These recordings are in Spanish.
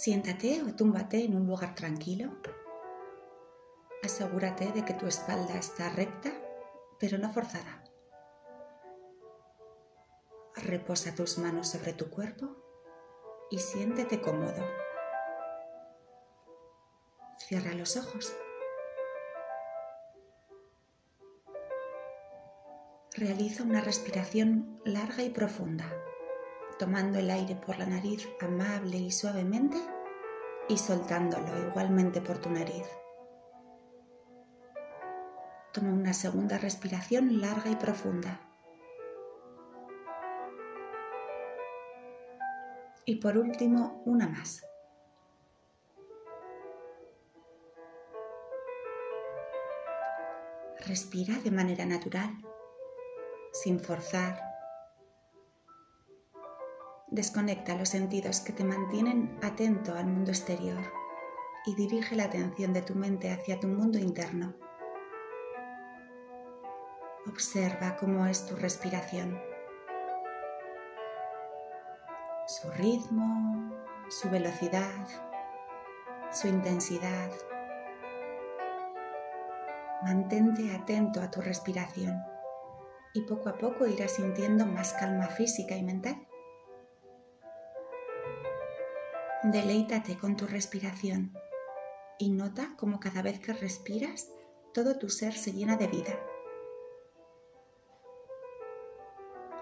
Siéntate o túmbate en un lugar tranquilo. Asegúrate de que tu espalda está recta, pero no forzada. Reposa tus manos sobre tu cuerpo y siéntete cómodo. Cierra los ojos. Realiza una respiración larga y profunda, tomando el aire por la nariz amable y suavemente y soltándolo igualmente por tu nariz. Toma una segunda respiración larga y profunda. Y por último, una más. Respira de manera natural, sin forzar. Desconecta los sentidos que te mantienen atento al mundo exterior y dirige la atención de tu mente hacia tu mundo interno. Observa cómo es tu respiración, su ritmo, su velocidad, su intensidad. Mantente atento a tu respiración y poco a poco irás sintiendo más calma física y mental. Deleítate con tu respiración y nota cómo cada vez que respiras todo tu ser se llena de vida.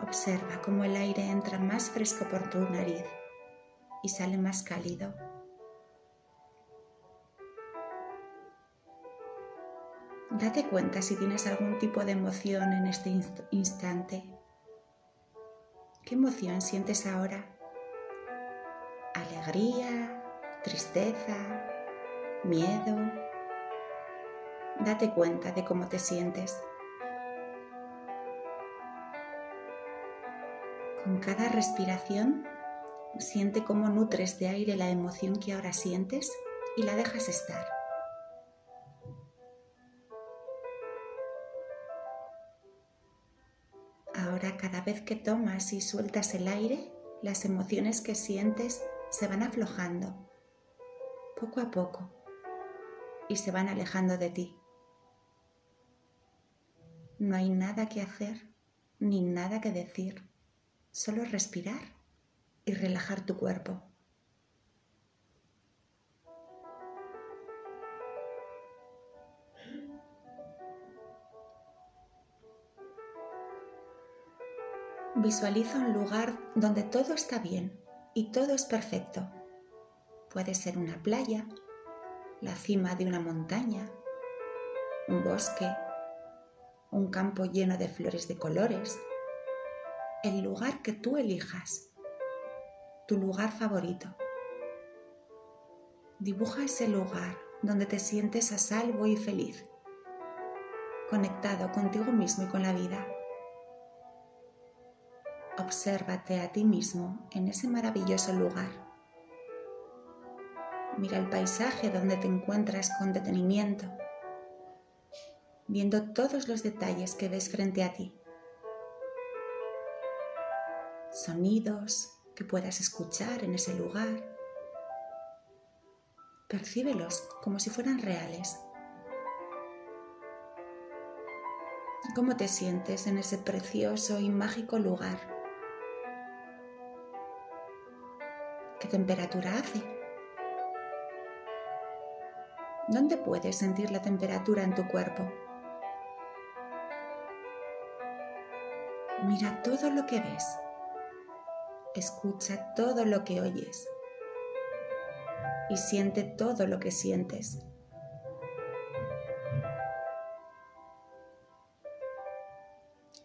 Observa cómo el aire entra más fresco por tu nariz y sale más cálido. Date cuenta si tienes algún tipo de emoción en este instante. ¿Qué emoción sientes ahora? ¿Alegría? ¿Tristeza? ¿Miedo? Date cuenta de cómo te sientes. Con cada respiración, siente cómo nutres de aire la emoción que ahora sientes y la dejas estar. Ahora cada vez que tomas y sueltas el aire, las emociones que sientes se van aflojando poco a poco y se van alejando de ti. No hay nada que hacer ni nada que decir solo respirar y relajar tu cuerpo. Visualiza un lugar donde todo está bien y todo es perfecto. Puede ser una playa, la cima de una montaña, un bosque, un campo lleno de flores de colores, el lugar que tú elijas, tu lugar favorito. Dibuja ese lugar donde te sientes a salvo y feliz, conectado contigo mismo y con la vida. Obsérvate a ti mismo en ese maravilloso lugar. Mira el paisaje donde te encuentras con detenimiento, viendo todos los detalles que ves frente a ti sonidos que puedas escuchar en ese lugar. Percíbelos como si fueran reales. ¿Cómo te sientes en ese precioso y mágico lugar? ¿Qué temperatura hace? ¿Dónde puedes sentir la temperatura en tu cuerpo? Mira todo lo que ves. Escucha todo lo que oyes y siente todo lo que sientes.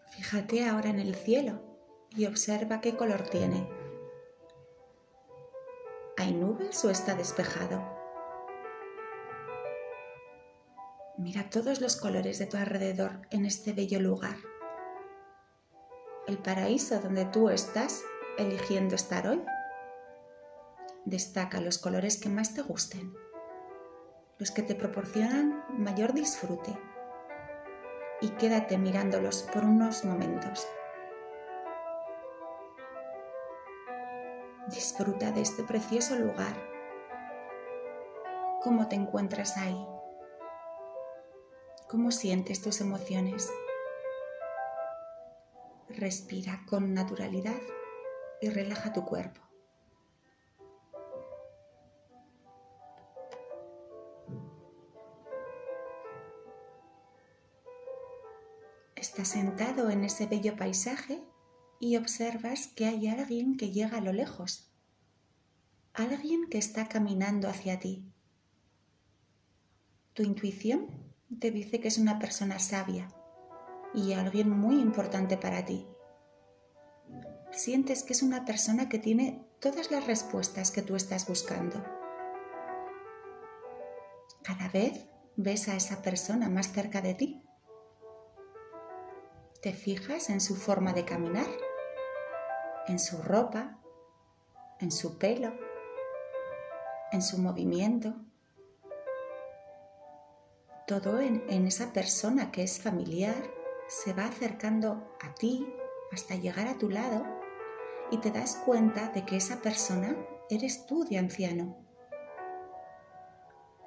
Fíjate ahora en el cielo y observa qué color tiene. ¿Hay nubes o está despejado? Mira todos los colores de tu alrededor en este bello lugar. El paraíso donde tú estás eligiendo estar hoy? Destaca los colores que más te gusten, los que te proporcionan mayor disfrute y quédate mirándolos por unos momentos. Disfruta de este precioso lugar cómo te encuentras ahí. ¿Cómo sientes tus emociones? Respira con naturalidad y relaja tu cuerpo. Estás sentado en ese bello paisaje y observas que hay alguien que llega a lo lejos, alguien que está caminando hacia ti. Tu intuición te dice que es una persona sabia y alguien muy importante para ti. Sientes que es una persona que tiene todas las respuestas que tú estás buscando. Cada vez ves a esa persona más cerca de ti. Te fijas en su forma de caminar en su ropa, en su pelo, en su movimiento. Todo en, esa persona que es familiar se va acercando a ti hasta llegar a tu lado y te das cuenta de que esa persona eres tú de anciano.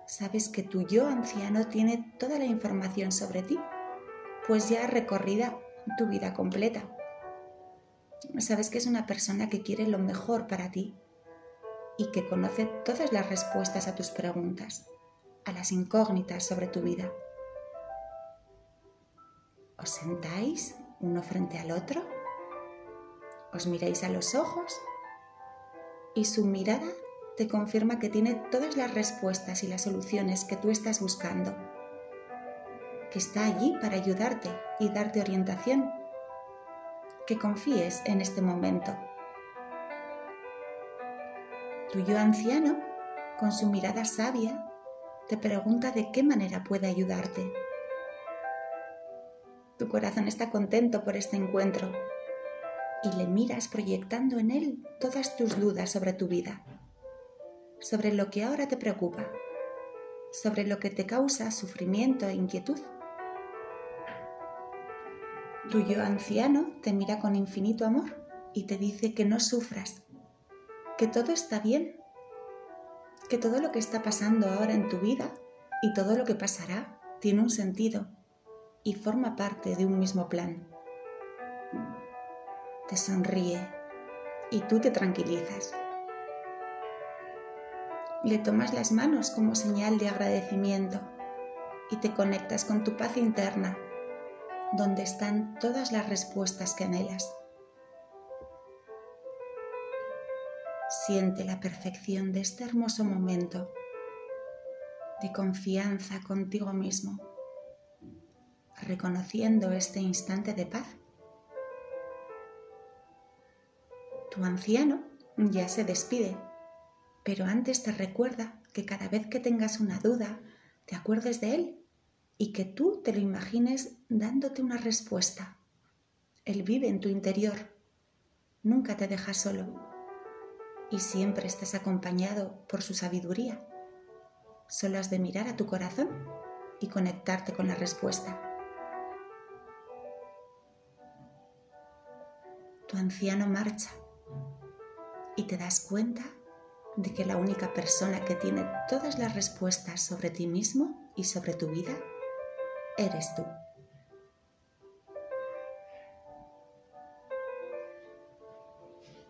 Sabes que tu yo anciano tiene toda la información sobre ti, pues ya ha recorrido tu vida completa sabes que es una persona que quiere lo mejor para ti y que conoce todas las respuestas a tus preguntas, a las incógnitas sobre tu vida. ¿Os sentáis uno frente al otro? ¿Os miráis a los ojos? Y su mirada te confirma que tiene todas las respuestas y las soluciones que tú estás buscando, que está allí para ayudarte y darte orientación que confíes en este momento. Tu yo anciano, con su mirada sabia, te pregunta de qué manera puede ayudarte. Tu corazón está contento por este encuentro y le miras proyectando en él todas tus dudas sobre tu vida, sobre lo que ahora te preocupa, sobre lo que te causa sufrimiento e inquietud. Tu yo anciano te mira con infinito amor y te dice que no sufras, que todo está bien, que todo lo que está pasando ahora en tu vida y todo lo que pasará tiene un sentido y forma parte de un mismo plan. Te sonríe y tú te tranquilizas. Le tomas las manos como señal de agradecimiento y te conectas con tu paz interna donde están todas las respuestas que anhelas. Siente la perfección de este hermoso momento de confianza contigo mismo, reconociendo este instante de paz. Tu anciano ya se despide, pero antes te recuerda que cada vez que tengas una duda, te acuerdes de él y que tú te lo imagines dándote una respuesta. Él vive en tu interior, nunca te deja solo y siempre estás acompañado por su sabiduría. Solo has de mirar a tu corazón y conectarte con la respuesta. Tu anciano marcha y te das cuenta de que la única persona que tiene todas las respuestas sobre ti mismo y sobre tu vida eres tú.